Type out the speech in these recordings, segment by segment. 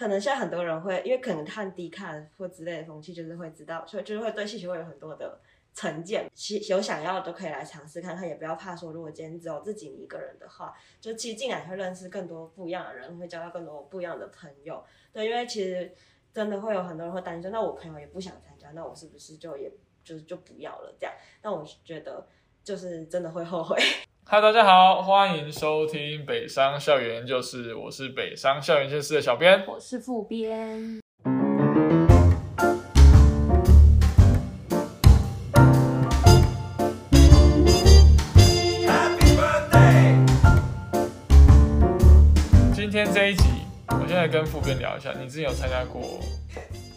可能现在很多人会，因为可能看低看或之类的风气，就是会知道，所以就是会对戏学会有很多的成见。其有想要都可以来尝试看看，也不要怕说，如果今天只有自己一个人的话，就其实进来会认识更多不一样的人，会交到更多不一样的朋友。对，因为其实真的会有很多人会担心说，那我朋友也不想参加，那我是不是就也就是就不要了这样？那我觉得就是真的会后悔。嗨，大家好，欢迎收听北商校园研究室，我是北商校园研究室的小编。我是副编。今天这一集，我现在跟副编聊一下，你之前有参加过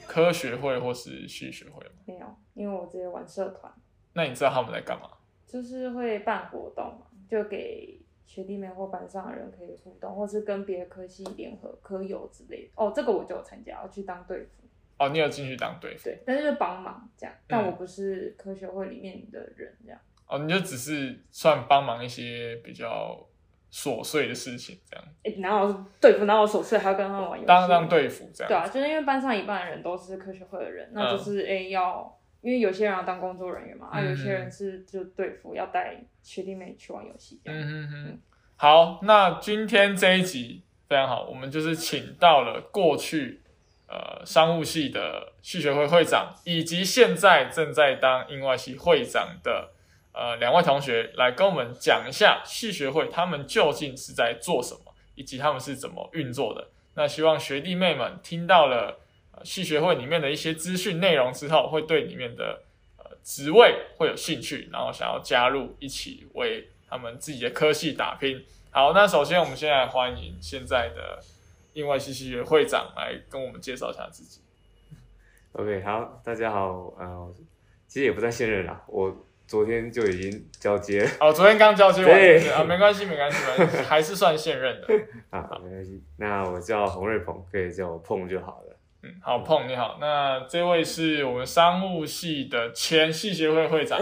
科学会或是系学会吗？没有，因为我直接玩社团，那你知道他们在干嘛？就是会办活动嘛，就给学弟妹或班上的人可以互动，或是跟别的科系联合科友之类的。哦，这个我就有参加，我去当队服。哦，你有进去当队服？对，但是就帮忙这样，但我不是科学会里面的人这样。哦，你就只是算帮忙一些比较琐碎的事情这样。哎，哪有队服哪有琐碎，还要跟他们玩游戏？当当队服这样。对啊，就是因为班上一半的人都是科学会的人，那就是哎要，因为有些人要当工作人员嘛，啊，有些人是就对付要带学弟妹去玩游戏。嗯哼哼。好，那今天这一集非常好，我们就是请到了过去呃商务系的系学会会长，以及现在正在当英外系会长的呃两位同学来跟我们讲一下系学会他们究竟是在做什么，以及他们是怎么运作的。那希望学弟妹们听到了系学会里面的一些资讯内容之后，会对里面的呃职位会有兴趣，然后想要加入一起为。他们自己的科系打拼。好，那首先我们先来欢迎现在的另外系系学会长来跟我们介绍一下自己。OK，好，大家好，呃，其实也不算现任啦，我昨天就已经交接。哦，昨天刚交接完，啊，没关系，没关系，还是算现任的。啊，没关系。那我叫洪瑞鹏，可以叫我碰就好了。嗯，好，碰你好。那这位是我们商务系的前系协会会长。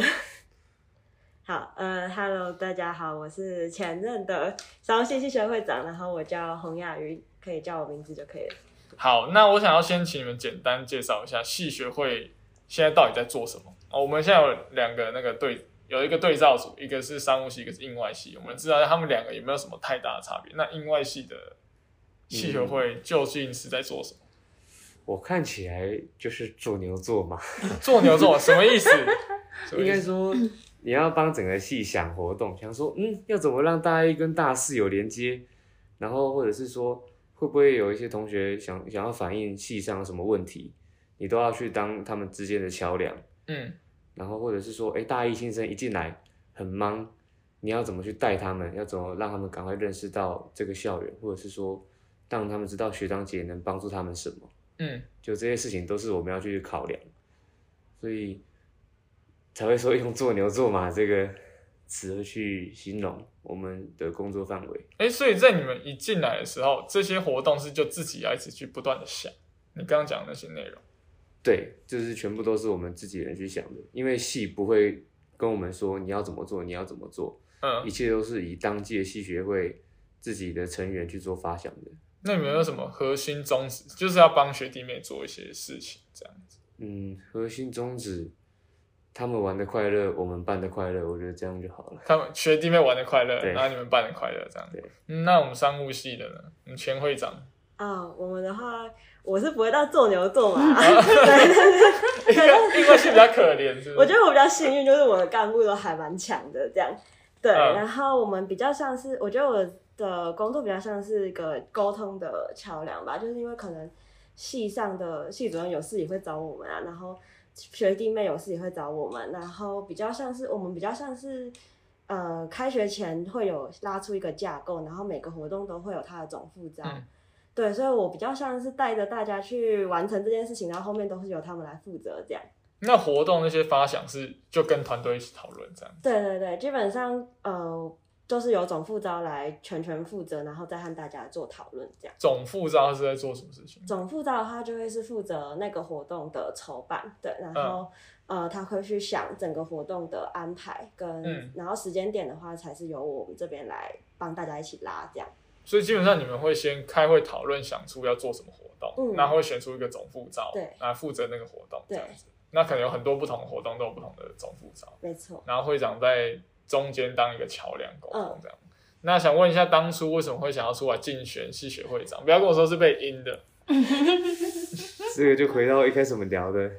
好，呃，Hello，大家好，我是前任的商务系系学会长，然后我叫洪雅瑜，可以叫我名字就可以了。好，那我想要先请你们简单介绍一下系学会现在到底在做什么。哦，我们现在有两个那个对，有一个对照组，一个是商务系，一个是应外系。我们知道他们两个有没有什么太大的差别？那应外系的系学会究竟是在做什么？我看起来就是做牛做马，做牛做 什么意思？应该说。你要帮整个系想活动，想说，嗯，要怎么让大一跟大四有连接，然后或者是说，会不会有一些同学想想要反映系上什么问题，你都要去当他们之间的桥梁，嗯，然后或者是说，哎，大一新生一进来很忙，你要怎么去带他们，要怎么让他们赶快认识到这个校园，或者是说，让他们知道学长姐能帮助他们什么，嗯，就这些事情都是我们要去考量，所以。才会说用“做牛做马”这个词去形容我们的工作范围。哎，所以在你们一进来的时候，这些活动是就自己要一直去不断的想。你刚刚讲那些内容，对，就是全部都是我们自己人去想的。因为戏不会跟我们说你要怎么做，你要怎么做，嗯，一切都是以当届戏学会自己的成员去做发想的。那你们有什么核心宗旨？就是要帮学弟妹做一些事情，这样子。嗯，核心宗旨。他们玩的快乐，我们办的快乐，我觉得这样就好了。他们学弟妹玩的快乐，然后你们办的快乐，这样。对。那我们商务系的呢？我们前会长。啊，我们的话，我是不会到做牛做马。对对对。因为是比较可怜，是。我觉得我比较幸运，就是我的干部都还蛮强的，这样。对。然后我们比较像是，我觉得我的工作比较像是一个沟通的桥梁吧，就是因为可能系上的系主任有事也会找我们啊，然后。学弟妹有事也会找我们，然后比较像是我们比较像是，呃，开学前会有拉出一个架构，然后每个活动都会有它的总副招，对，所以我比较像是带着大家去完成这件事情，然后后面都是由他们来负责这样。那活动那些发想是就跟团队一起讨论这样？对对对，基本上呃。都是由总副招来全权负责，然后再和大家做讨论，这样。总副招是在做什么事情？总副招的话，就会是负责那个活动的筹办，对，然后呃，他会去想整个活动的安排，跟然后时间点的话，才是由我们这边来帮大家一起拉，这样。所以基本上你们会先开会讨论，想出要做什么活动，嗯然后会选出一个总副招，对来负责那个活动这样子。那可能有很多不同的活动都有不同的总副招，没错。然后会长在中间当一个桥梁沟通嗯这样。那想问一下，当初为什么会想要出来竞选系学会长？不要跟我说是被阴的，这个就回到一开始我们聊的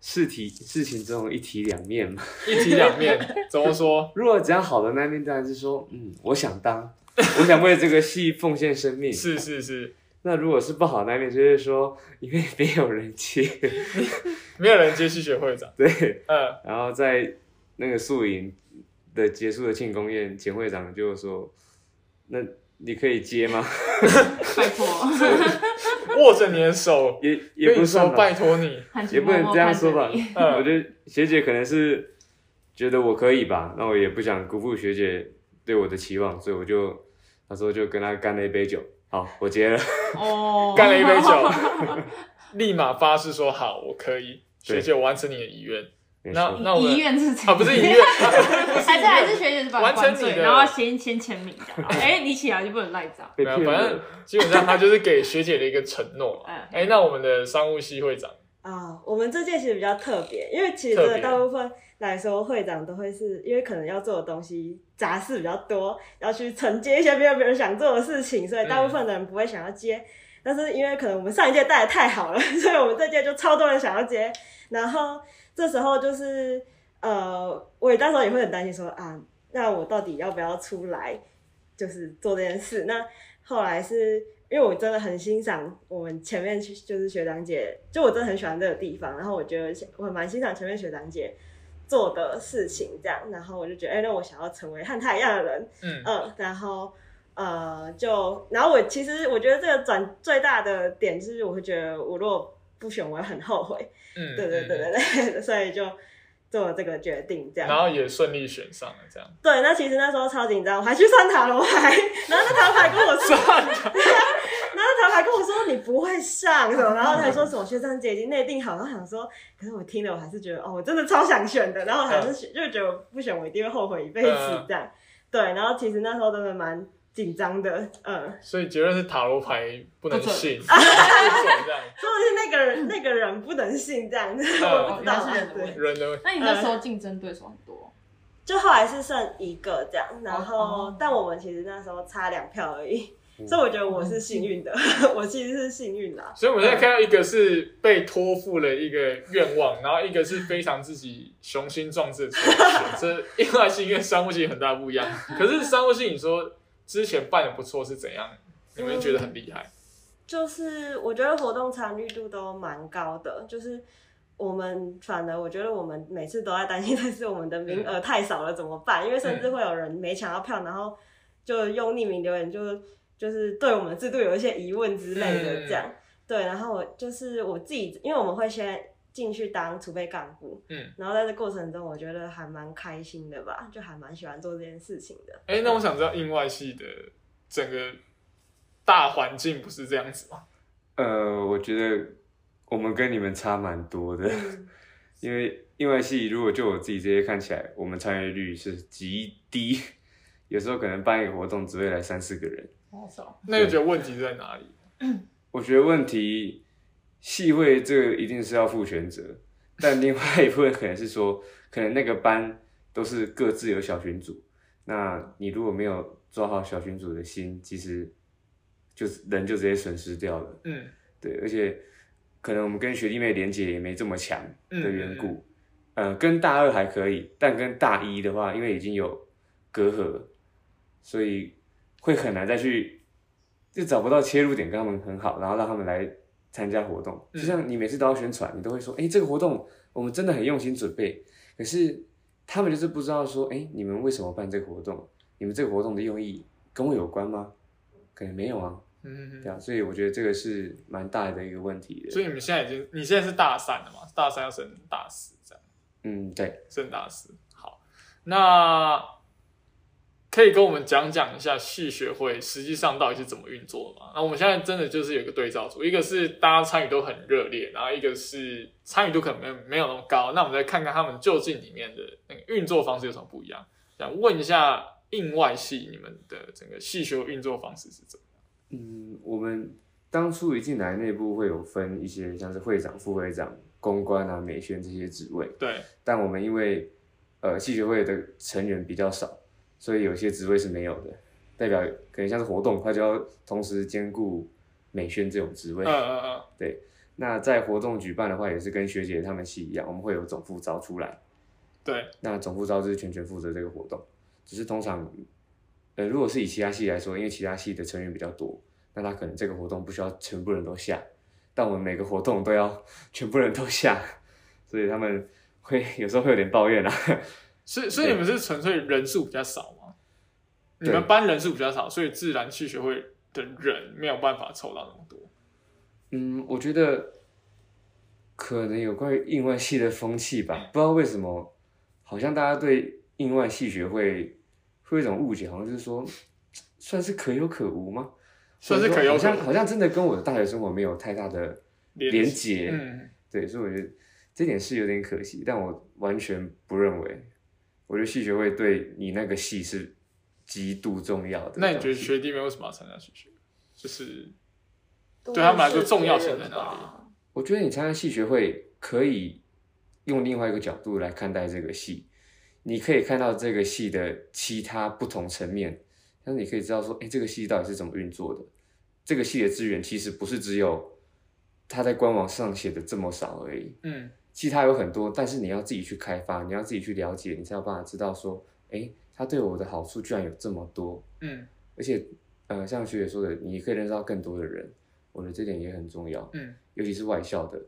事题事情总有一体两面嘛。一体两面，怎么说？如果讲好的那面，当然是说，嗯，我想当，我想为这个戏奉献生命。是是是，那如果是不好的那面，就是说，因为没有人接，没有人接系学会长，对，嗯，然后在那个宿营的结束的庆功宴，前会长就说，那你可以接吗？拜托，握着你的手，也也不算吧，拜托你，也不能这样说吧我觉得学姐可能是觉得我可以吧，那我也不想辜负学姐对我的期望，所以我就那时候就跟她干了一杯酒。好，我接了。哦，干了一杯酒，立马发誓说好，我可以，对学姐我完成你的遗愿。没那错，那我们遗愿是啊，不是遗愿，还是还是学姐是把你完成，你的然后先先签名这样。哎，你起来就不能赖账。被骗没有，反正。基本上他就是给学姐的一个承诺嘛。嗯哎，那我们的商务系会长，啊、我们这届其实比较特别，因为其实大部分来说，会长都会是因为可能要做的东西杂事比较多，要去承接一些没有别人想做的事情，所以大部分的人不会想要接。但是因为可能我们上一届带的太好了，所以我们这届就超多人想要接。然后这时候就是呃，我也那时候也会很担心说啊，那我到底要不要出来，就是做这件事？那后来是因为我真的很欣赏我们前面就是学长姐，就我真的很喜欢这个地方，然后我觉得我蛮欣赏前面学长姐做的事情，这样，然后我就觉得，哎、那我想要成为和他一样的人，嗯，嗯，然后呃，就然后我其实我觉得这个转最大的点就是，我会觉得我如果不选，我也很后悔，嗯，对对对嗯。对对，所以就做了这个决定，这样。然后也顺利选上了，这样。对，那其实那时候超紧张，我还去算塔罗牌，然后那塔罗牌跟我说，然后塔罗牌跟我说你不会上什么，然后还说什么学长姐已经内定好，然后想说，可是我听了我还是觉得哦，我真的超想选的，然后还是选，就觉得不选我一定会后悔一辈子嗯这样。对，然后其实那时候真的蛮紧张的，嗯，所以结论是塔罗牌不能信，不准。这样。说的是那个人那个人不能信这样子，嗯。我不知道。是人的问对题。人的那你那时候竞争对手很多，就后来是剩一个这样，然后、哦。但我们其实那时候差两票而已，所以我觉得我是幸运的，我其实是幸运啦。所以我们现在看到一个是被托付了一个愿望，然后一个是非常自己雄心壮志的这另外性跟商务性很大不一样。可是商务性你说之前办的不错是怎样？你们觉得很厉害？就是我觉得活动参与度都蛮高的，就是我们反而我觉得我们每次都在担心的是我们的名额太少了怎么办？因为甚至会有人没抢到票，然后就用匿名留言就就是对我们制度有一些疑问之类的这样。对，然后我就是我自己，因为我们会先进去当储备干部，嗯，然后在这过程中，我觉得还蛮开心的吧，就还蛮喜欢做这件事情的。哎、那我想知道印外系的整个大环境不是这样子吗？呃，我觉得我们跟你们差蛮多的，嗯 因为因为系如果就我自己这些看起来，我们参与率是极低，有时候可能办一个活动只会来三四个人。好少。那你觉得问题在哪里？我觉得问题系会这个一定是要负全责，但另外一部分可能是说，可能那个班都是各自有小群组，那你如果没有抓好小群组的心，其实就是人就直接损失掉了。嗯。对，而且可能我们跟学弟妹连接也没这么强的缘故，嗯呃，跟大二还可以，但跟大一的话，因为已经有隔阂，所以会很难再去，就找不到切入点跟他们很好，然后让他们来参加活动。嗯就像你每次都要宣传，你都会说，哎、这个活动我们真的很用心准备，可是他们就是不知道说，哎、你们为什么办这个活动？你们这个活动的用意跟我有关吗？可能没有啊。嗯对啊，所以我觉得这个是蛮大的一个问题的。所以你们现在已经，你现在是大三了嘛？大三要升大四这样。嗯，对，升大四。好，那可以跟我们讲讲一下戏学会实际上到底是怎么运作的吗？那我们现在真的就是有一个对照组，一个是大家参与都很热烈，然后一个是参与度可能没有没有那么高。那我们再看看他们究竟里面的那个运作方式有什么不一样。想问一下印外系你们的整个戏学会运作方式是怎么样？嗯，我们当初一进来，内部会有分一些像是会长、副会长、公关啊、美宣这些职位，对，但我们因为呃系学会的成员比较少，所以有些职位是没有的，代表可能像是活动，他就要同时兼顾美宣这种职位。嗯嗯嗯，对，那在活动举办的话，也是跟学姐他们系一样，我们会有总副招出来。对，那总副招就是全权负责这个活动，只是通常，呃，如果是以其他系来说，因为其他系的成员比较多，那他可能这个活动不需要全部人都下，但我们每个活动都要全部人都下，所以他们会有时候会有点抱怨啦。所以所以你们是纯粹人数比较少吗？你们班人数比较少，所以自然系学会的人没有办法凑到那么多。嗯，我觉得可能有关于印外系的风气吧，不知道为什么，好像大家对印外系学会会有一种误解，好像就是说算是可有可无吗？算是可有可无。好像好像真的跟我的大学生活没有太大的连结，嗯，对，所以我觉得这点是有点可惜，但我完全不认为，我觉得系学会对你那个系是极度重要的。那你觉得学弟妹为什么要参加系学？就是对他们来说重要性在哪里？我觉得你参加系学会可以用另外一个角度来看待这个系，你可以看到这个系的其他不同层面，但是你可以知道说，哎，这个系到底是怎么运作的？这个系的资源其实不是只有他在官网上写的这么少而已，嗯其他有很多，但是你要自己去开发，你要自己去了解，你才有办法知道说，哎，它对我的好处居然有这么多，嗯而且，呃，像学姐说的，你可以认识到更多的人，我觉得这点也很重要。嗯，尤其是外校的，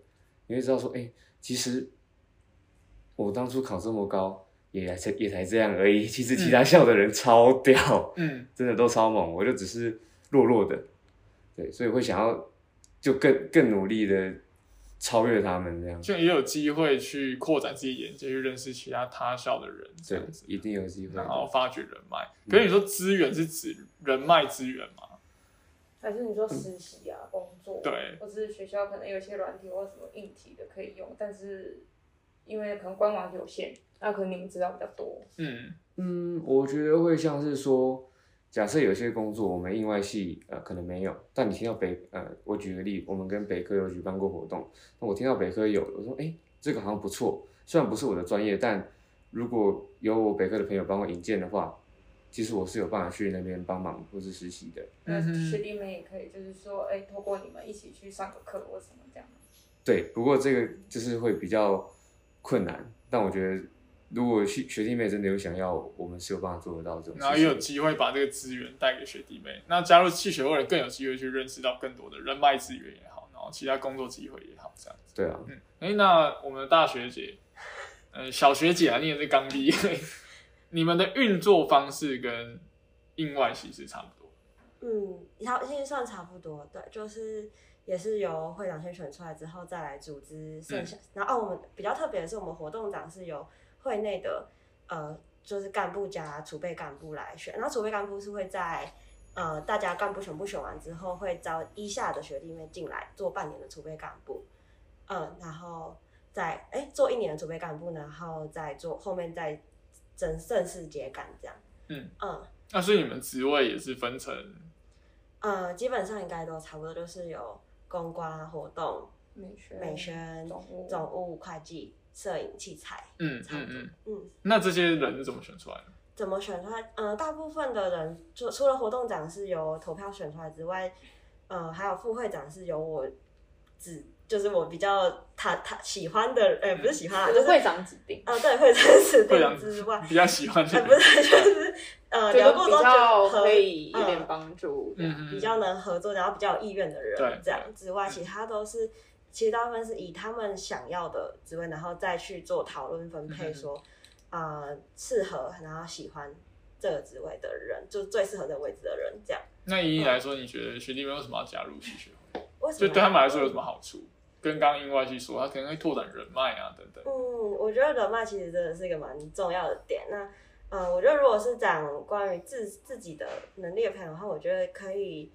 你会知道说，哎、其实我当初考这么高，也才也才这样而已。其实其他校的人超屌，嗯，真的都超猛，我就只是弱弱的，对，所以会想要就更更努力的超越他们这样。就也有机会去扩展自己眼界，去认识其他他校的人，这对样子，，一定有机会然。后发掘人脉。可是你说资源是指人脉资源吗？还是你说实习啊、工作，对，或是学校可能有一些软体或什么硬体的可以用，但是因为可能官网有限，那可能你们知道比较多。嗯嗯，我觉得会像是说，假设有些工作我们印外系呃可能没有，但你听到北呃，我举个例，我们跟北科有举办过活动，那我听到北科有，我说哎、诶这个好像不错，虽然不是我的专业，但如果有我北科的朋友帮我引荐的话，其实我是有办法去那边帮忙或是实习的。那嗯哼学弟妹也可以，就是说，哎、透过你们一起去上个课或什么这样。对，不过这个就是会比较困难，但我觉得如果学学弟妹真的有想要，我们是有办法做得到这种。然后也有机会把这个资源带给学弟妹。那加入汽学会的更有机会去认识到更多的人脉资源也好，然后其他工作机会也好，这样子。对啊，嗯，哎、那我们的大学姐，呃，小学姐啊，你也是刚毕业，你们的运作方式跟印外其实差不多。嗯，差其实算差不多，对，就是也是由会长先选出来之后再来组织剩下，然后哦，我们比较特别的是，我们活动长是由会内的呃，就是干部加储备干部来选，然后储备干部是会在呃大家干部全部选完之后，会招一下的学弟妹进来做半年的储备干部，嗯，然后再哎做一年的储备干部，然后再做后面再正正式接干这样，嗯。嗯。那所以你们职位也是分成，呃，基本上应该都差不多，就是有公关啊、活动、美宣、美宣、总务、总务、会计、摄影、器材，嗯差不多。嗯嗯，嗯，那这些人是怎么选出来的？怎么选出来？呃，大部分的人除除了活动长是由投票选出来之外，呃，还有副会长是由我指，就是我比较他他喜欢的，呃，不是喜欢啊，就是会长指定，呃，对，会长指定之外，比较喜欢的呃，不，是，就是呃，就聊过之后比较觉得可以有嗯点帮助。嗯嗯，比较能合作，然后比较有意愿的对人，这样之外，其他都是其实大部分是以他们想要的职位，然后再去做讨论分配，嗯说啊适合然后喜欢这个职位的人，就最适合这个位置的人，这样。那以你来说，你觉得学弟妹为什么要加入系学会？为什么？就对他们来说有什么？好处？跟刚刚英外去说，他可能会拓展人脉啊，等等。嗯，我觉得人脉其实真的是一个蛮重要的点。那呃，我觉得如果是讲关于自自己的能力的朋友的话，我觉得可以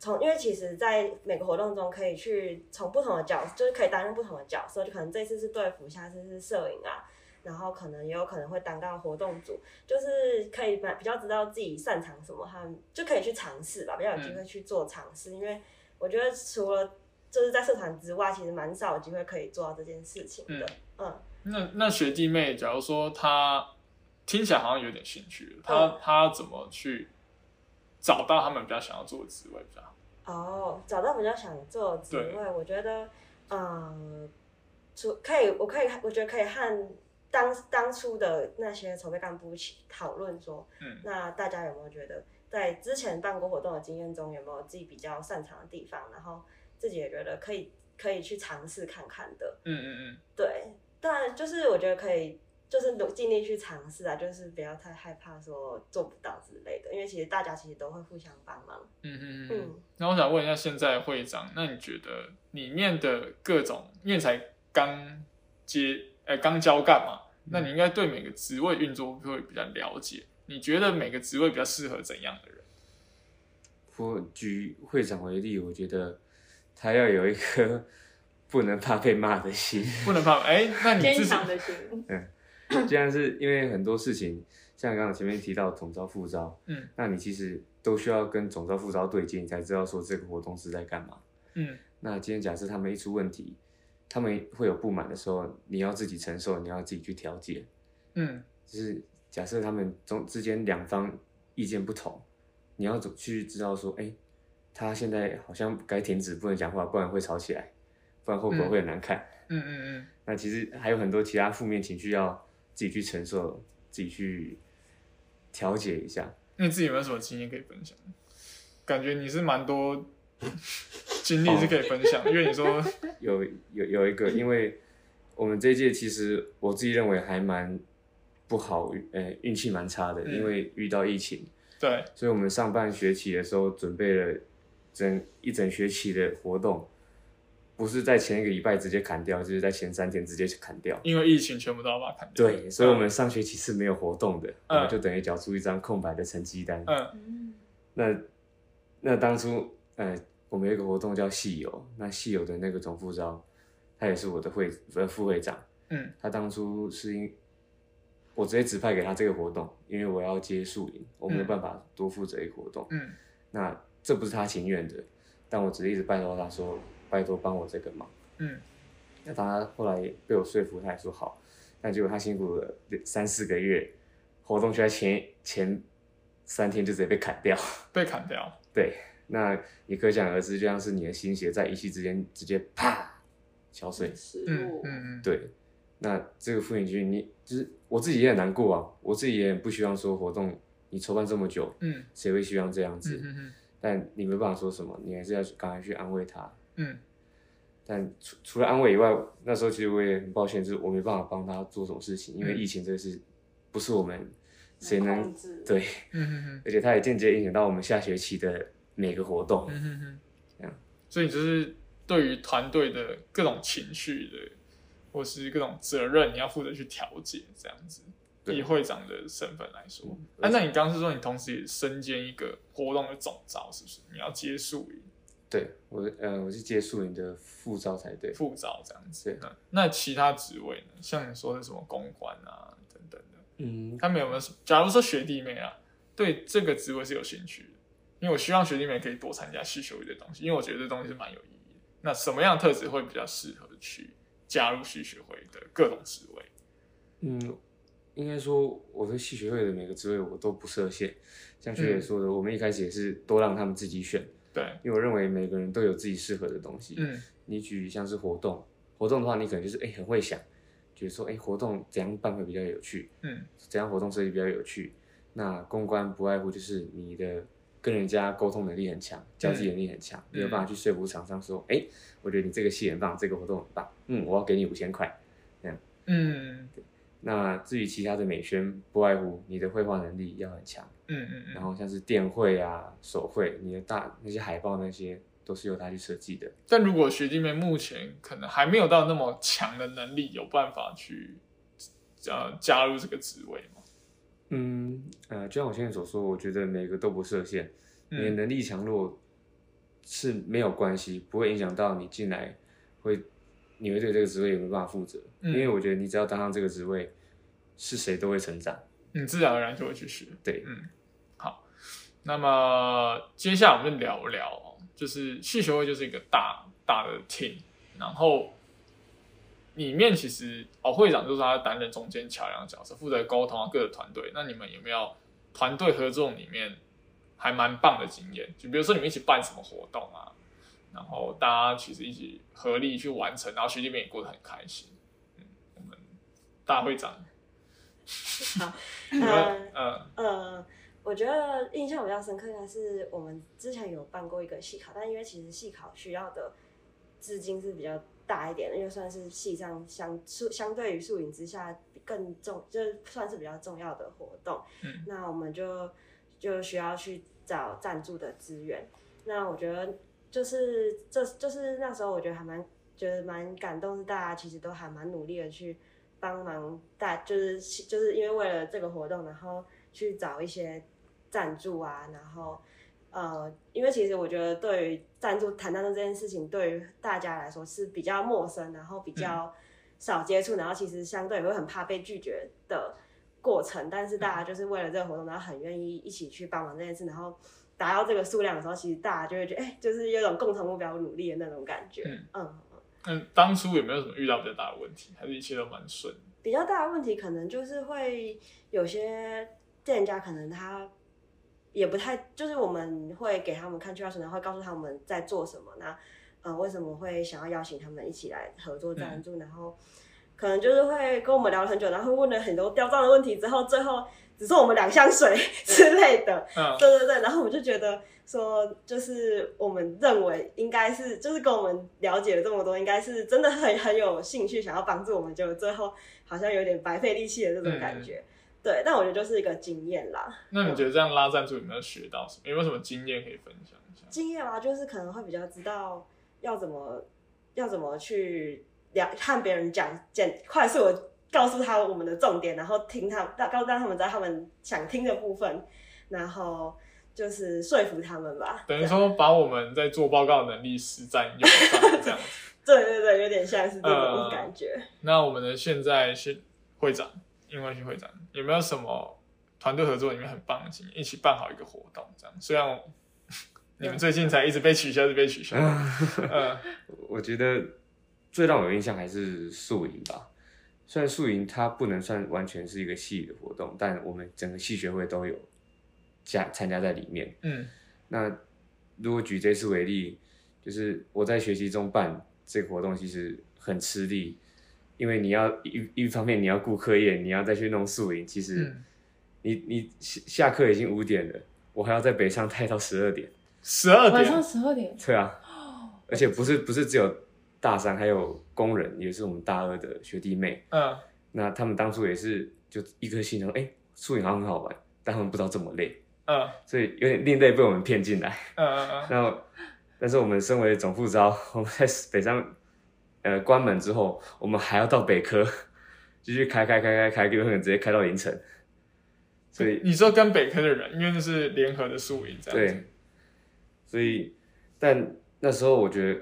从，因为其实，在每个活动中可以去从不同的角，就是可以担任不同的角色，就可能这次是队服，下次是摄影啊，然后可能也有可能会当到活动组，就是可以比较知道自己擅长什么，他们就可以去尝试吧，比较有机会去做尝试。因为我觉得除了就是在社团之外，其实蛮少有机会可以做到这件事情的。嗯，那那学弟妹，假如说他听起来好像有点兴趣，他他怎么去找到他们比较想要做的职位比较好？哦，找到比较想做的职位，我觉得，嗯，除可以，我可以，我觉得可以和当当初的那些筹备干部一起讨论说，嗯，那大家有没有觉得在之前办过活动的经验中，有没有自己比较擅长的地方，然后自己也觉得可以可以去尝试看看的，嗯嗯嗯，对，但就是我觉得可以。就是尽力去尝试啊，就是不要太害怕说做不到之类的，因为其实大家其实都会互相帮忙。嗯嗯嗯。那我想问一下，现在会长，那你觉得里面的各种，因为才刚接，哎，刚交干嘛？那你应该对每个职位运作会比较了解。你觉得每个职位比较适合怎样的人？我举会长为例，我觉得他要有一颗 不能怕被骂的心，不能怕。哎，那你坚强的心。嗯。既然是因为很多事情，像刚刚前面提到总招副招，嗯，那你其实都需要跟总招副招对接，你才知道说这个活动是在干嘛，嗯。那今天假设他们一出问题，他们会有不满的时候，你要自己承受，你要自己去调解，嗯。就是假设他们中之间两方意见不同，你要怎去知道说，哎，他现在好像该停止，不能讲话，不然会吵起来，不然后果会很难看，嗯嗯嗯。那其实还有很多其他负面情绪要。自己去承受，自己去调节一下。那你自己有没有什么经验可以分享？感觉你是蛮多经历是可以分享，因为你说 有有有一个，因为我们这一届其实我自己认为还蛮不好，呃，运气蛮差的，因为遇到疫情。对。所以我们上半学期的时候准备了整一整学期的活动。不是在前一个礼拜直接砍掉，就是在前三天直接砍掉。因为疫情，全部都要把它砍掉。对，所以我们上学期是没有活动的，我们就等于缴出一张空白的成绩单。嗯，那那当初，呃，我们有一个活动叫戏友，那戏友的那个总副招，他也是我的会呃副会长。嗯，他当初是因我直接指派给他这个活动，因为我要接宿营，我没有办法多负责一个活动。嗯，那这不是他情愿的，但我只是一直拜托他说。拜托帮我这个忙，嗯，那他后来被我说服，他也说好，但结果他辛苦了三四个月，活动就在前前三天就直接被砍掉，被砍掉，对，那你可想而知，就像是你的心血在一夕之间直接啪敲碎，嗯嗯嗯，对，那这个副领军，你就是我自己也很难过啊，我自己也很不希望说活动你筹办这么久，嗯，谁会希望这样子？嗯嗯，但你没办法说什么，你还是要赶快去安慰他。嗯，但除除了安慰以外，那时候其实我也很抱歉，就是我没办法帮他做什么事情，因为疫情这个事不是我们谁能 对，嗯嗯嗯，而且它也间接影响到我们下学期的每个活动，嗯嗯嗯，这样，所以你就是对于团队的各种情绪的，或是各种责任，你要负责去调节，这样子，以会长的身份来说，啊，那你刚刚是说你同时也身兼一个活动的总召，是不是？你要接束于。对我，呃，我是接宿营的副招才对，副招这样子。那其他职位呢？像你说的什么公关啊等等的，嗯，他们有没有？假如说学弟妹啊，对这个职位是有兴趣的，因为我希望学弟妹可以多参加系学会的东西，因为我觉得这东西是蛮有意义的。那什么样的特质会比较适合去加入系学会的各种职位？嗯，应该说我对系学会的每个职位我都不设限，像学姐说的，我们一开始也是都让他们自己选。对，因为我认为每个人都有自己适合的东西。嗯，你举像是活动，活动的话，你可能就是哎很会想，觉得说哎活动怎样办会比较有趣，嗯，怎样活动设计比较有趣。那公关不外乎就是你的跟人家沟通能力很强，交际能力很强，你有办法去说服厂商说，哎，我觉得你这个戏很棒，这个活动很棒，嗯，我要给你五千块，这样。嗯。那至于其他的美宣，不外乎你的绘画能力要很强，嗯嗯嗯，然后像是电绘啊、手绘，你的大那些海报那些都是由他去设计的。但如果学弟妹目前可能还没有到那么强的能力，有办法去呃加入这个职位吗？嗯呃，就像我现在所说，我觉得每个都不设限，你的能力强弱是没有关系，不会影响到你进来会。你会对这个职位有没有办法负责？因为我觉得你只要当上这个职位，是谁都会成长。你自然而然就会去学。对，嗯，好，那么接下来我们就聊聊，就是系学会就是一个大大的 team，然后里面其实哦会长就是他担任中间桥梁角色，负责沟通啊各个团队。那你们有没有团队合作里面还蛮棒的经验？就比如说你们一起办什么活动啊，然后大家其实一起合力去完成，然后学弟妹也过得很开心。嗯，我们大会长，好，呃嗯呃，我觉得印象比较深刻的是，我们之前有办过一个系考，但因为其实系考需要的资金是比较大一点的，因为算是系上相相对于树影之下更重，就是算是比较重要的活动。嗯那我们就就需要去找赞助的资源。那我觉得就是这就是那时候我觉得还蛮觉得蛮感动，是大家其实都还蛮努力的去帮忙大，就是就是因为为了这个活动，然后去找一些赞助啊，然后呃，因为其实我觉得对于赞助谈赞助这件事情，对于大家来说是比较陌生，然后比较少接触，然后其实相对也会很怕被拒绝的过程。但是大家就是为了这个活动，然后很愿意一起去帮忙这件事，然后达到这个数量的时候，其实大家就会觉得，哎、就是有种共同目标努力的那种感觉。嗯嗯嗯，当初有没有什么遇到比较大的问题，还是一切都蛮顺？比较大的问题可能就是会有些店家可能他也不太，就是我们会给他们看计划书，然后会告诉他们在做什么，那呃为什么会想要邀请他们一起来合作赞助，然后可能就是会跟我们聊了很久，然后问了很多刁钻的问题之后，最后只送我们两箱水之类的，嗯对对对，然后我就觉得说，就是我们认为应该是，就是跟我们了解了这么多，应该是真的很很有兴趣想要帮助我们，就最后好像有点白费力气的这种感觉。对，但我觉得就是一个经验啦，那你觉得这样拉赞助有没有学到什么？有没有什么经验可以分享一下？经验啊，就是可能会比较知道要怎么要怎么去了和别人讲，简快速的告诉他我们的重点，然后听他让告让他们知道他们想听的部分，然后就是说服他们吧。等于说把我们在做报告的能力实战用上，这样子。对对对，有点像是这种呃感觉。那我们的现在是会长，英文系会长，有没有什么团队合作里面很棒的经验，一起办好一个活动？这样，虽然你们最近才一直被取消，一直被取消，嗯 我觉得最让我有印象还是素营吧。虽然宿营它不能算完全是一个系的活动，但我们整个系学会都有加参加在里面。嗯。那如果举这次为例，就是我在学习中办这个活动，其实很吃力，因为你要一一方面你要顾课业，你要再去弄宿营，其实嗯，你你下下课已经五点了，我还要在北上待到十二点。十二点？晚上，十二点，对啊，而且不是不是只有大三，还有工人，也是我们大二的学弟妹。嗯那他们当初也是就一颗心，然后哎，宿营好像很好玩，但他们不知道这么累，嗯所以有点另类被我们骗进来。嗯嗯嗯然后，但是我们身为总副招，我们在北上呃关门之后，我们还要到北科继续开开开开开，有可能直接开到凌晨。所以嗯，你说跟北科的人，因为那是联合的宿营，这样子，对，所以但那时候我觉得，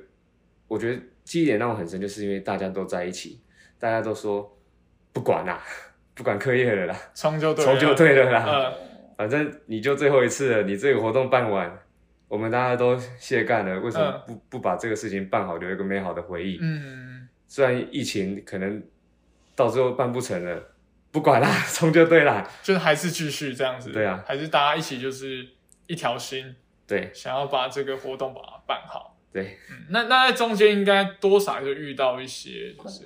我觉得记忆点让我很深，就是因为大家都在一起，大家都说不管啦，不管课业了啦，冲就对了，冲就对了啦，嗯反正你就最后一次了，你这个活动办完，我们大家都卸干了，为什么不、不把这个事情办好，留一个美好的回忆？嗯，虽然疫情可能到最后办不成了，不管啦，冲就对啦。就是还是继续这样子，对啊还是大家一起就是一条心，对想要把这个活动把它办好。对，嗯，那那在中间应该多少就遇到一些就是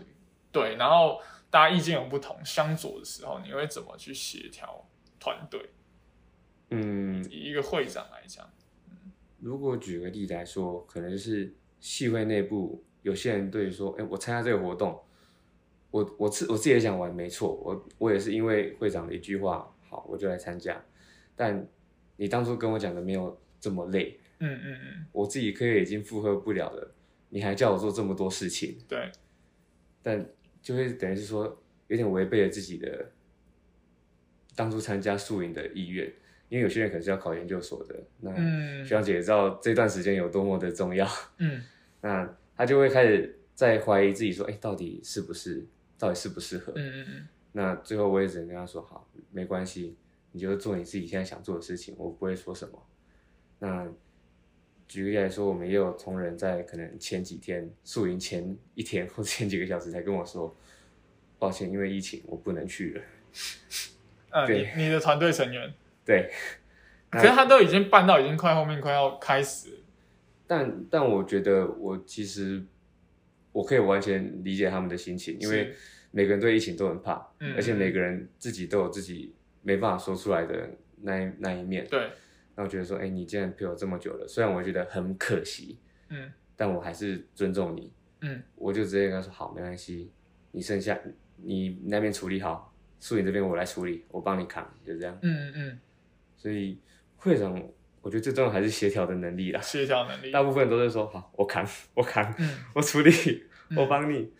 对，然后大家意见有不同相左的时候，你会怎么去协调团队？嗯，以一个会长来讲，如果举个例来说，可能就是系会内部有些人对说，哎、我参加这个活动，我我自我自己也想玩，没错，我我也是因为会长的一句话，好，我就来参加。但你当初跟我讲的没有这么累，嗯嗯嗯，我自己课业已经负荷不了了，你还叫我做这么多事情，对，但就会等于是说有点违背了自己的当初参加宿营的意愿，因为有些人可能是要考研究所的，那嗯。学长姐也知道这段时间有多么的重要，嗯。那他就会开始在怀疑自己说，哎、到底是不是，到底适不适合？嗯嗯。那最后我也只能跟他说，好，没关系，你就做你自己现在想做的事情，我不会说什么。那举个例来说，我们也有同仁在可能前几天宿营前一天或前几个小时才跟我说，抱歉，因为疫情我不能去了。呃，对你你的团队成员，对，可是他都已经办到已经快后面快要开始，但但我觉得我其实我可以完全理解他们的心情，因为每个人对疫情都很怕，嗯而且每个人自己都有自己没办法说出来的那一那一面。对，那我觉得说，哎、你既然陪我这么久了，虽然我觉得很可惜，嗯但我还是尊重你。嗯我就直接跟他说，好，没关系，你剩下你那边处理好，素影这边我来处理，我帮你扛，就这样。嗯嗯所以会长，我觉得最重要还是协调的能力啦嗯，。协调能力，大部分都是说，好，我扛，我扛，嗯，我处理，嗯我帮你。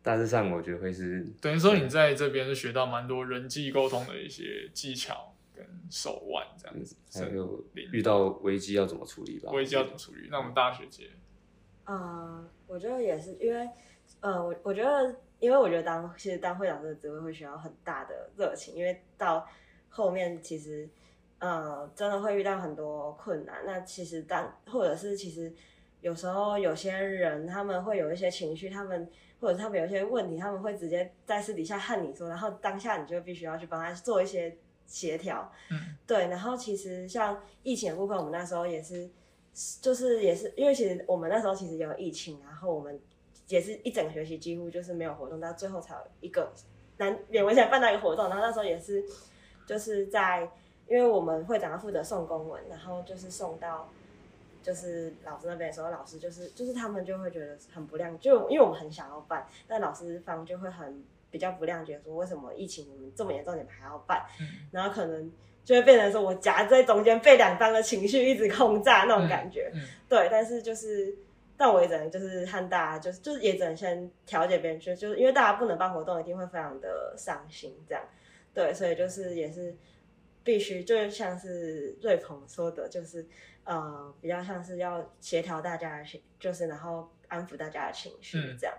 大致上，我觉得会是等于说你在这边是学到蛮多人际沟通的一些技巧跟手腕，这样子，还有领遇到危机要怎么处理吧。危机要怎么处理？那我们大学姐，呃，我觉得也是，因为呃，我我觉得，因为我觉得当其实当会长这个职位会需要很大的热情，因为到后面其实呃真的会遇到很多困难。那其实当或者是其实有时候有些人他们会有一些情绪，他们或者他们有一些问题，他们会直接在私底下和你说，然后当下你就必须要去帮他做一些协调。嗯对，然后其实像疫情的部分，我们那时候也是，就是也是因为其实我们那时候其实有疫情，然后我们也是一整个学期几乎就是没有活动，到最后才有一个难勉为起来办到一个活动，然后那时候也是就是在因为我们会长要负责送公文，然后就是送到。就是老师那边的时候，老师就是就是他们就会觉得很不谅，就因为我们很想要办，但老师方就会很比较不谅解，说为什么疫情你们这么严重，你们还要办？嗯然后可能就会变成说我夹在中间被两方的情绪一直轰炸那种感觉。嗯对，但是就是，但我也只能就是和大家就是就是也只能先调解别人，就就是因为大家不能办活动，一定会非常的伤心这样。对，所以就是也是必须，就像是瑞鹏说的，就是呃比较像是要协调大家的情，就是然后安抚大家的情绪嗯这样。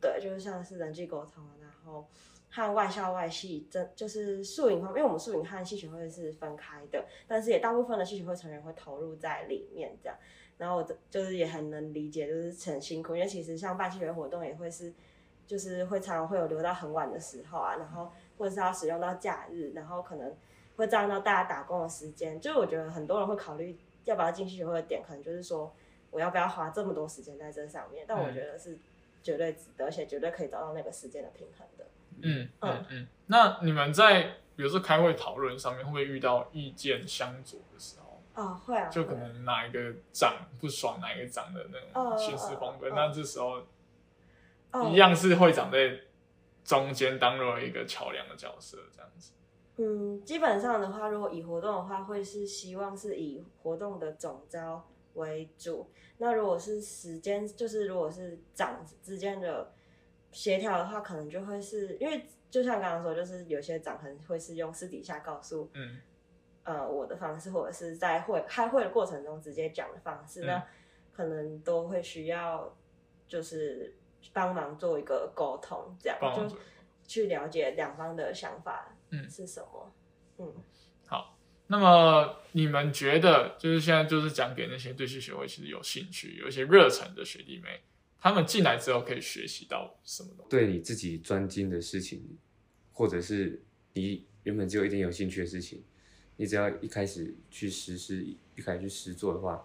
对，就是像是人际沟通啊，然后和外校外系，真就是宿营方面，因为我们宿营和系学会是分开的，但是也大部分的系学会成员会投入在里面这样。然后我的就是也很能理解，就是很辛苦，因为其实像办系学活动也会是，就是会常常会有留到很晚的时候啊，然后或者是要使用到假日，然后可能会占到大家打工的时间。就是我觉得很多人会考虑要不要进系学会的点，可能就是说我要不要花这么多时间在这上面，但我嗯觉得是绝对值得，而且绝对可以找到那个时间的平衡的。嗯嗯嗯。那你们在比如说开会讨论上面，会不会遇到意见相左的时候？哦，会啊，就可能哪一个长不爽哪一个长的那哦种行事风格，哦哦那这时候哦一样是会长在中间当做一个桥梁的角色，这样子。嗯，基本上的话，如果以活动的话，会是希望是以活动的总招为主。那如果是时间，就是如果是长之间的协调的话，可能就会是因为就像刚刚说，就是有些长可能会是用私底下告诉嗯呃我的方式，或者是在会开会的过程中直接讲的方式，嗯那可能都会需要就是帮忙做一个沟通，这样就去了解两方的想法嗯是什么。嗯，那么你们觉得，就是现在就是讲给那些对系学会其实有兴趣、有一些热忱的学弟妹，他们进来之后可以学习到什么东西？对你自己专精的事情，或者是你原本只有一点有兴趣的事情，你只要一开始去实施，一开始去实做的话，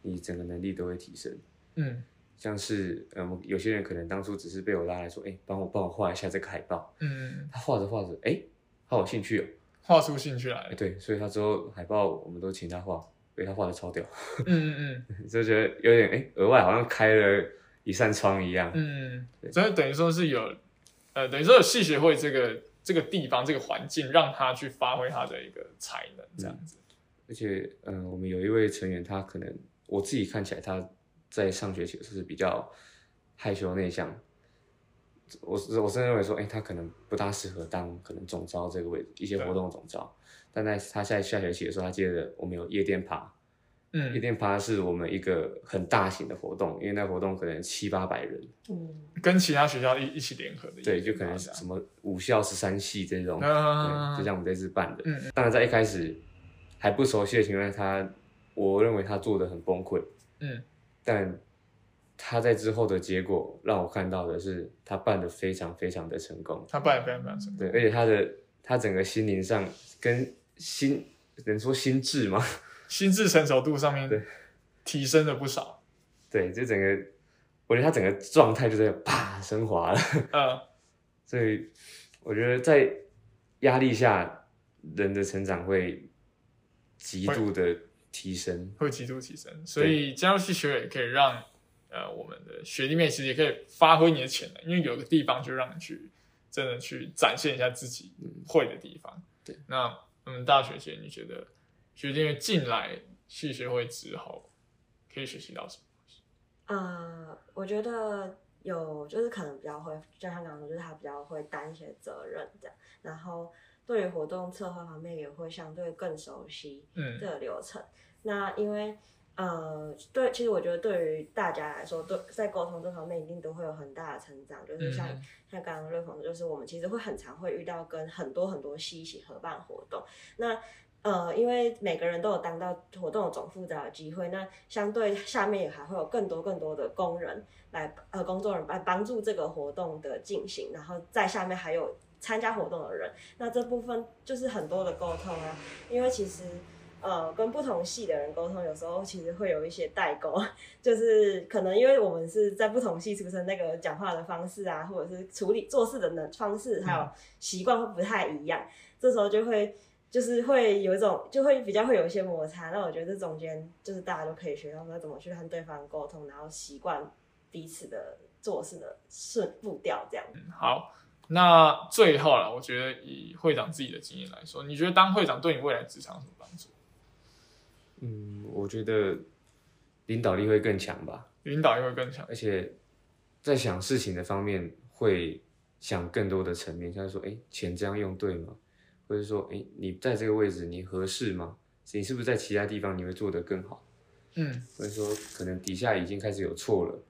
你整个能力都会提升。嗯像是嗯，有些人可能当初只是被我拉来说，哎、帮我帮我画一下这个海报，嗯，他画着画着，哎、他有兴趣哦，画出兴趣来哎、了。对，所以他之后海报我们都请他画，被他画的超屌，嗯嗯 就觉得有点哎、额外好像开了一扇窗一样。嗯嗯，所以等于说是有，呃，等于说有系学会这个这个地方这个环境，让他去发挥他的一个才能，这样子。而且，嗯、我们有一位成员，他可能我自己看起来他在上学期的时候是比较害羞内向，我是我甚至认为说，哎、他可能不大适合当可能总招这个位置，一些活动的总招。但在他在下学期的时候，他接着我们有夜店趴，嗯。夜店趴是我们一个很大型的活动，因为那活动可能七八百人，嗯，跟其他学校一一起联合的对，就可能什么五校十三系这种，啊对，就像我们这次办的。嗯当然在一开始还不熟悉的情况下，他我认为他做的很崩溃，嗯。但他在之后的结果让我看到的是，他办的非常非常的成功。他办的非常非常成功。对，而且他的他整个心灵上跟心能说心智吗？心智成熟度上面对提升了不少。对，就整个，我觉得他整个状态就在啪升华了。呃，所以我觉得在压力下，人的成长会极度的提升。会极度提升，所以加入系学也可以让呃我们的学弟妹其实也可以发挥你的潜能，因为有个地方就让你去真的去展现一下自己会的地方。对，那我们大学姐，你觉得学弟妹进来系学会之后，可以学习到什么？呃，我觉得有，就是可能比较会，就像刚刚说，就是他比较会担一些责任这样，然后对于活动策划方面也会相对更熟悉嗯这个流程。那因为呃，对，其实我觉得对于大家来说，对在沟通这方面一定都会有很大的成长，就是像、嗯像刚刚瑞鹏说，就是我们其实会很常会遇到跟很多很多系一起合办活动，那。呃，因为每个人都有当到活动的总负责的机会，那相对下面也还会有更多更多的工人来呃工作人员来帮助这个活动的进行，然后在下面还有参加活动的人，那这部分就是很多的沟通啊，因为其实呃跟不同系的人沟通，有时候其实会有一些代沟，就是可能因为我们是在不同系出生，那个讲话的方式啊，或者是处理做事的能方式，还有习惯会不太一样，这时候就会。就是会有一种，就会比较会有一些摩擦。那我觉得这中间就是大家都可以学到说怎么去和对方沟通，然后习惯彼此的做事的顺步调这样。好，那最后了，我觉得以会长自己的经验来说，你觉得当会长对你未来职场有什么帮助？嗯，我觉得领导力会更强吧，领导力会更强。而且在想事情的方面会想更多的层面，像是说，哎，钱这样用对吗？或者说，哎，你在这个位置你合适吗？你是不是在其他地方你会做得更好？嗯或者说可能底下已经开始有错了，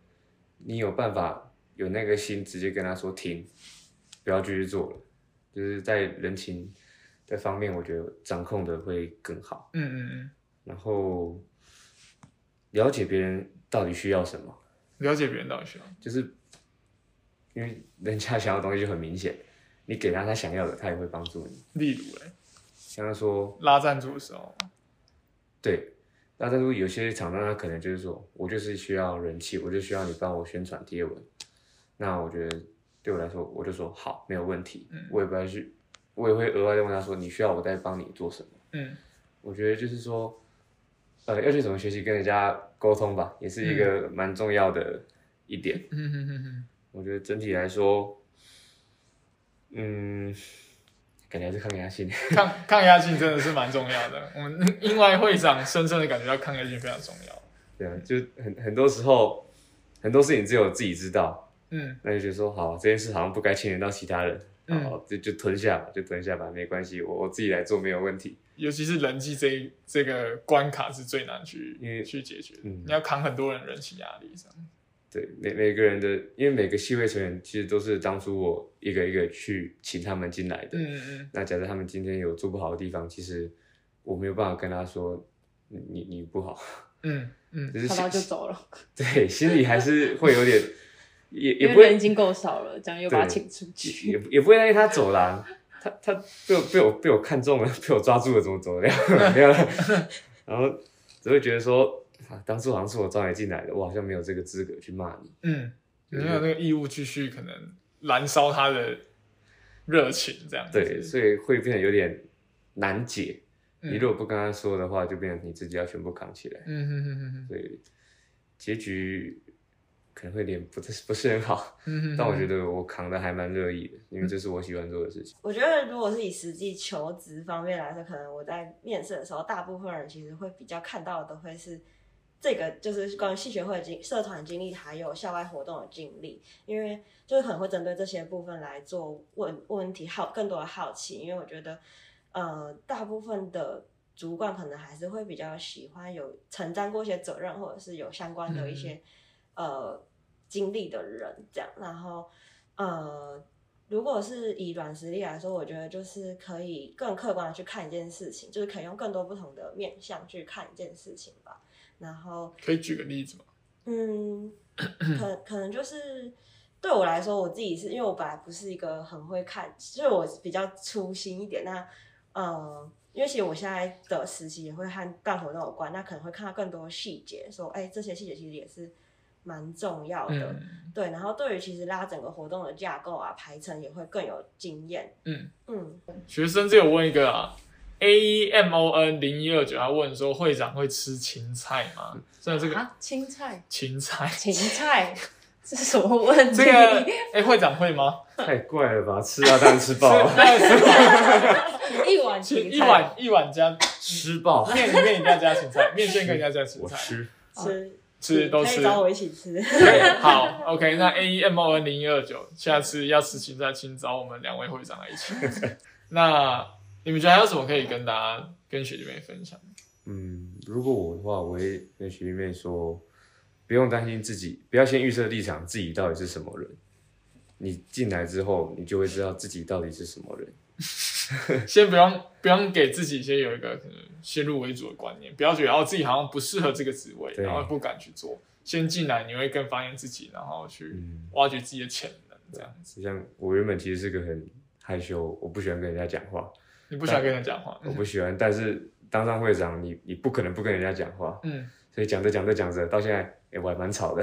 你有办法有那个心直接跟他说停，不要继续做了，就是在人情的方面，我觉得掌控的会更好，嗯嗯嗯，然后了解别人到底需要什么，了解别人到底需要。就是因为人家想要的东西就很明显，你给他他想要的，他也会帮助你。例如嘞，像他说，拉赞助的时候，对，拉赞助有些厂商他可能就是说我就是需要人气，我就需要你帮我宣传贴文。那我觉得对我来说，我就说好，没有问题。嗯我也不要去，我也会额外的问他说，你需要我再帮你做什么？嗯我觉得就是说，呃，要去怎么学习跟人家沟通吧，也是一个蛮重要的一点。嗯哼哼哼，我觉得整体来说，嗯，感觉还是抗压性。抗抗压性真的是蛮重要的。我们 另外会长深深的感觉到抗压性非常重要。对啊，就很很多时候，很多事情只有自己知道，嗯那就觉得说好，这件事好像不该牵连到其他人，嗯好，就就吞下吧，就吞下吧，没关系，我我自己来做没有问题。尤其是人际这这个关卡是最难去因为去解决的，嗯你要扛很多人人情压力这样。对，每每个人的，因为每个系会成员其实都是当初我一个一个去请他们进来的。嗯嗯那假设他们今天有做不好的地方，其实我没有办法跟他说你你你不好，嗯嗯 只是看到就走了，对心里还是会有点，也 也不会为人已经够少了，这样又把他请出去。也也不会让他走啦。他他被我被我被我看中了，被我抓住了，怎么怎么样？没有了。然后只会觉得说，啊，当初好像是我招你进来的，我好像没有这个资格去骂你。嗯，你有那个义务继续可能燃烧他的热情这样子。对，所以会变得有点难解。嗯你如果不跟他说的话，就变成你自己要全部扛起来。嗯哼哼哼哼所以结局可能会有点不是 不是很好，但我觉得我扛的还蛮乐意的，因为这是我喜欢做的事情。我觉得如果是以实际求职方面来说，可能我在面试的时候，大部分人其实会比较看到的都会是这个，就是关于系学会的经、社团经历，还有校外活动的经历，因为就是可能会针对这些部分来做问问题，好更多的好奇，因为我觉得，呃，大部分的主管可能还是会比较喜欢有承担过一些责任，或者是有相关的一些、呃经历的人这样。然后呃，如果是以软实力来说，我觉得就是可以更客观的去看一件事情，就是可以用更多不同的面向去看一件事情吧。然后可以举个例子吗？嗯，可可能就是对我来说，我自己是因为我本来不是一个很会看，就是我比较粗心一点。那呃，因为其实我现在的实习也会和办活动有关，那可能会看到更多细节，说哎，这些细节其实也是蛮重要的。嗯对，然后对于其实拉整个活动的架构啊、排程也会更有经验。嗯，嗯，学生这有问一个啊，A E M O N 零一二九，他问说会长会吃芹菜吗？真的这个啊，青菜，芹菜，芹菜，这是什么问题？这个哎、会长会吗？太怪了吧？吃啊，当然吃爆，当然是一碗一碗一碗加吃爆，面里面一定要加芹菜，面线更加加芹菜，我吃。吃吃都吃可以。找我一起吃。好，OK，那 A E M O N 零一二九，下次要吃芹菜，请找我们两位会长来一起。那你们觉得还有什么可以跟大家、跟学弟妹分享？嗯，如果我的话，我会跟学弟妹说，不用担心自己，不要先预设立场，自己到底是什么人。你进来之后，你就会知道自己到底是什么人。先不用不用给自己先有一个可能先入为主的观念，不要觉得哦自己好像不适合这个职位，然后不敢去做。先进来你会更发现自己，然后去嗯，挖掘自己的潜能，这样子。就像我原本其实是个很害羞，我不喜欢跟人家讲话，你不喜欢跟人讲话，我不喜欢。但是当上会长，你你不可能不跟人家讲话，嗯，所以讲着讲着讲着，到现在，哎、我还蛮吵的，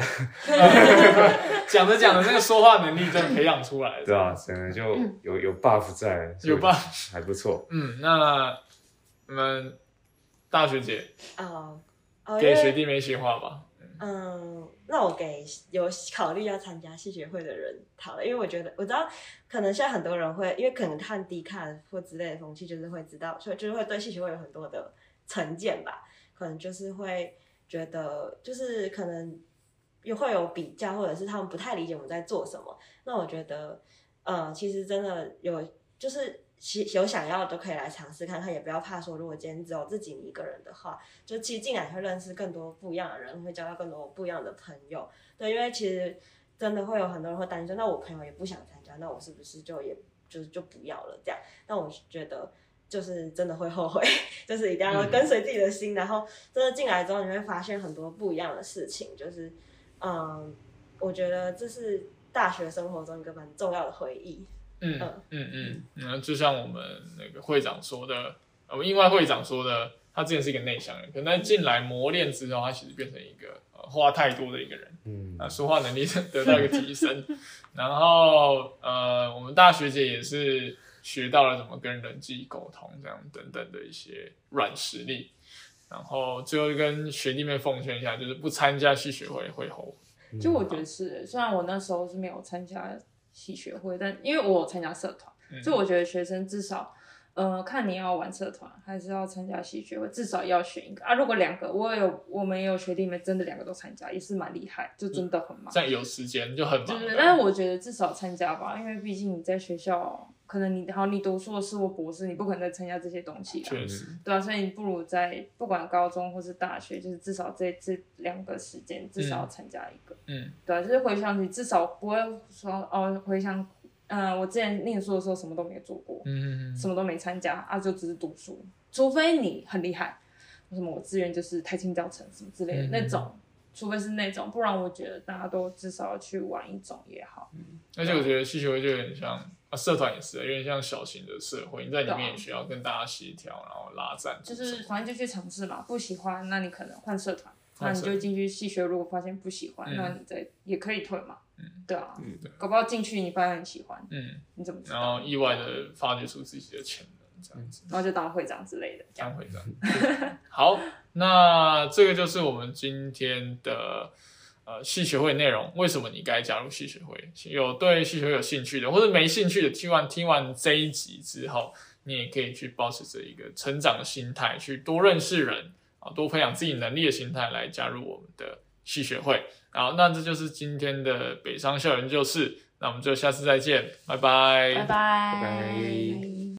讲着讲着那个说话能力真的培养出来了，对吧、真的就有有 buff 在，有 buff？还不错。嗯，那你们大学姐哦哦，因给学弟妹一些话吧。嗯，那我给有考虑要参加系学会的人好了，因为我觉得我知道，可能现在很多人会，因为可能看低看或之类的风气，就是会知道，所以就是会对系学会有很多的成见吧，可能就是会觉得，就是可能又会有比较，或者是他们不太理解我们在做什么。那我觉得，呃，其实真的有，就是其有想要的都可以来尝试看看，也不要怕说，如果今天只有自己一个人的话，就其实进来会认识更多不一样的人，会交到更多不一样的朋友。对，因为其实真的会有很多人会担心说，那我朋友也不想参加，那我是不是就也就是就不要了这样？那我觉得就是真的会后悔，就是一定要跟随自己的心，然后真的进来之后，你会发现很多不一样的事情，就是嗯，我觉得这是大学生活中一个蛮重要的回忆。嗯嗯嗯嗯嗯，就像我们那个会长说的，我们另外会长说的，他之前是一个内向人，可能进来磨练之后，他其实变成一个呃话太多的一个人。嗯，啊，说话能力得到一个提升。然后呃，我们大学姐也是学到了怎么跟人际沟通，这样等等的一些软实力。然后最后跟学弟妹奉劝一下，就是不参加系学会会后悔。就我觉得是，虽然我那时候是没有参加系学会，但因为我有参加社团，嗯就我觉得学生至少，呃，看你要玩社团还是要参加系学会，至少要选一个啊。如果两个，我有我们也有学弟妹真的两个都参加，也是蛮厉害，就真的很忙。这样有时间就很忙对对，但是我觉得至少参加吧，因为毕竟你在学校，可能你好，你读硕士或博士，你不可能再参加这些东西啦。确实，对啊，所以你不如在不管高中或是大学，就是至少这这两个时间，至少要参加一个。嗯。对啊，就是回想你至少不会说哦，回想，嗯、我之前念书的时候什么都没做过，嗯，什么都没参加啊，就只是读书，除非你很厉害，什么我志愿就是台青教程什么之类的、嗯。那种，除非是那种，不然我觉得大家都至少要去玩一种也好。嗯。而且我觉得系学会就有点像啊，社团也是有点像小型的社会，你在里面也需要跟大家协调，然后拉赞助就，是反正就去尝试嘛，不喜欢那你可能换社团，那你就进去系学，如果发现不喜欢，嗯那你再也可以退嘛。对啊，嗯对搞不好进去你发现很喜欢，嗯，你怎么知然道？后意外的发掘出自己的潜能，这样子。然后就当会长之类的，当会长。好，那这个就是我们今天的呃系学会内容。为什么你该加入系学会？有对系学会有兴趣的，或者没兴趣的，听完听完这一集之后，你也可以去保持着一个成长的心态，去多认识人啊，多培养自己能力的心态来加入我们的系学会。好，那这就是今天的北商校园就是，那我们就下次再见，拜拜，拜拜拜拜